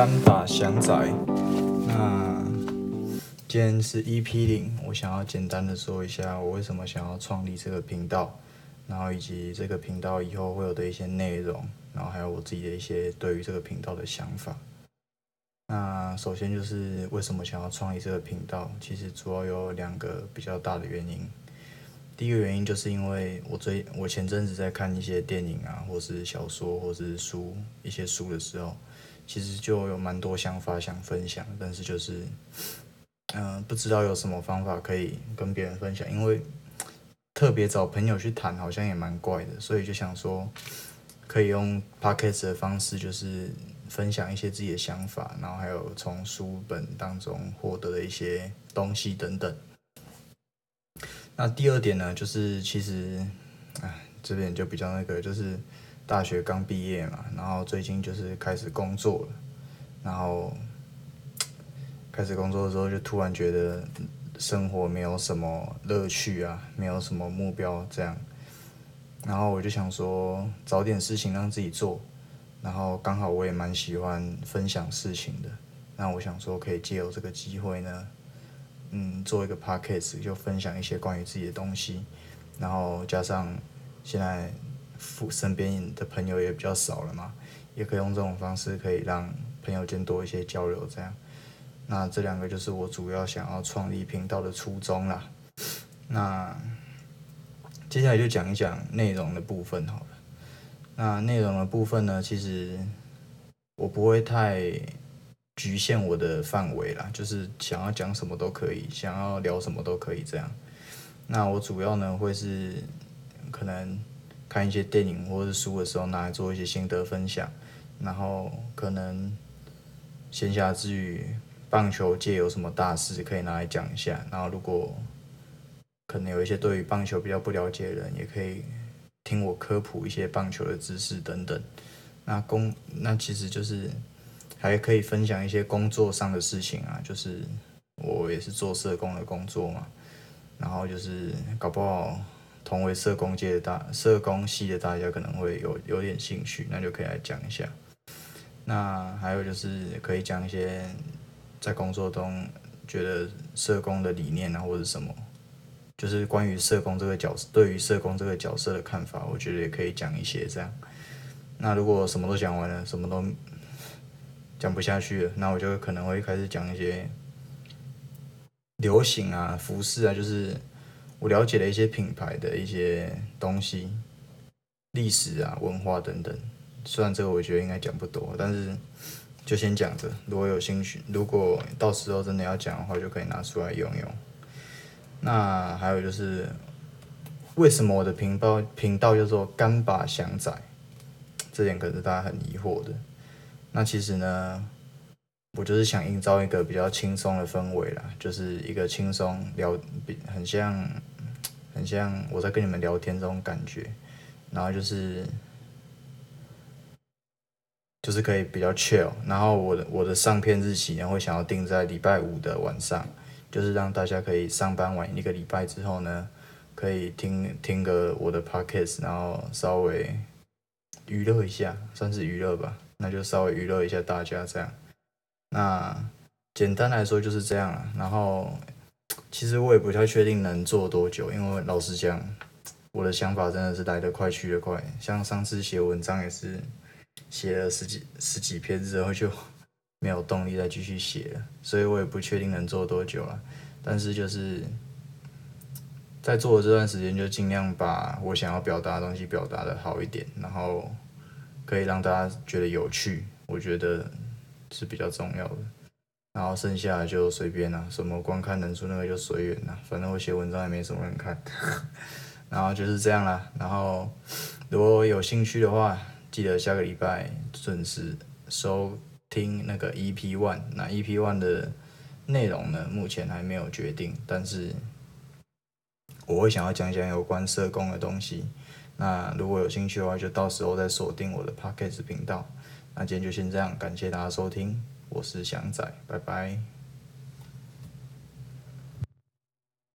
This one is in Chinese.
干打祥仔。那今天是 EP 零，我想要简单的说一下我为什么想要创立这个频道，然后以及这个频道以后会有的一些内容，然后还有我自己的一些对于这个频道的想法。那首先就是为什么想要创立这个频道，其实主要有两个比较大的原因。第一个原因就是因为我最我前阵子在看一些电影啊，或是小说，或是书一些书的时候，其实就有蛮多想法想分享，但是就是嗯不知道有什么方法可以跟别人分享，因为特别找朋友去谈好像也蛮怪的，所以就想说可以用 podcast 的方式，就是分享一些自己的想法，然后还有从书本当中获得的一些东西等等。那第二点呢，就是其实，哎，这边就比较那个，就是大学刚毕业嘛，然后最近就是开始工作了，然后 开始工作的时候，就突然觉得生活没有什么乐趣啊，没有什么目标这样，然后我就想说找点事情让自己做，然后刚好我也蛮喜欢分享事情的，那我想说可以借由这个机会呢。嗯，做一个 podcast 就分享一些关于自己的东西，然后加上现在身边的朋友也比较少了嘛，也可以用这种方式可以让朋友间多一些交流，这样。那这两个就是我主要想要创立频道的初衷啦。那接下来就讲一讲内容的部分好了。那内容的部分呢，其实我不会太。局限我的范围啦，就是想要讲什么都可以，想要聊什么都可以这样。那我主要呢会是可能看一些电影或者书的时候拿来做一些心得分享，然后可能闲暇之余棒球界有什么大事可以拿来讲一下，然后如果可能有一些对于棒球比较不了解的人，也可以听我科普一些棒球的知识等等。那工那其实就是。还可以分享一些工作上的事情啊，就是我也是做社工的工作嘛，然后就是搞不好同为社工界的大社工系的大家可能会有有点兴趣，那就可以来讲一下。那还有就是可以讲一些在工作中觉得社工的理念啊，或者什么，就是关于社工这个角色，对于社工这个角色的看法，我觉得也可以讲一些这样。那如果什么都讲完了，什么都。讲不下去了，那我就可能会开始讲一些流行啊、服饰啊，就是我了解了一些品牌的一些东西、历史啊、文化等等。虽然这个我觉得应该讲不多，但是就先讲着。如果有兴趣，如果到时候真的要讲的话，就可以拿出来用用。那还有就是，为什么我的频道频道叫做“干巴祥仔”？这点可是大家很疑惑的。那其实呢，我就是想营造一个比较轻松的氛围啦，就是一个轻松聊，很像很像我在跟你们聊天这种感觉，然后就是就是可以比较 chill，然后我的我的上片日期呢会想要定在礼拜五的晚上，就是让大家可以上班完一个礼拜之后呢，可以听听个我的 podcast，然后稍微娱乐一下，算是娱乐吧。那就稍微娱乐一下大家这样，那简单来说就是这样了。然后其实我也不太确定能做多久，因为老实讲，我的想法真的是来得快去得快。像上次写文章也是写了十几十几篇之后就没有动力再继续写了，所以我也不确定能做多久了。但是就是在做的这段时间，就尽量把我想要表达的东西表达的好一点，然后。可以让大家觉得有趣，我觉得是比较重要的。然后剩下的就随便啦，什么观看人数那个就随缘啦，反正我写文章也没什么人看。然后就是这样啦。然后如果有兴趣的话，记得下个礼拜准时收听那个 EP One。那 EP One 的内容呢，目前还没有决定，但是我会想要讲讲有关社工的东西。那如果有兴趣的话，就到时候再锁定我的 podcast 频道。那今天就先这样，感谢大家收听，我是祥仔，拜拜。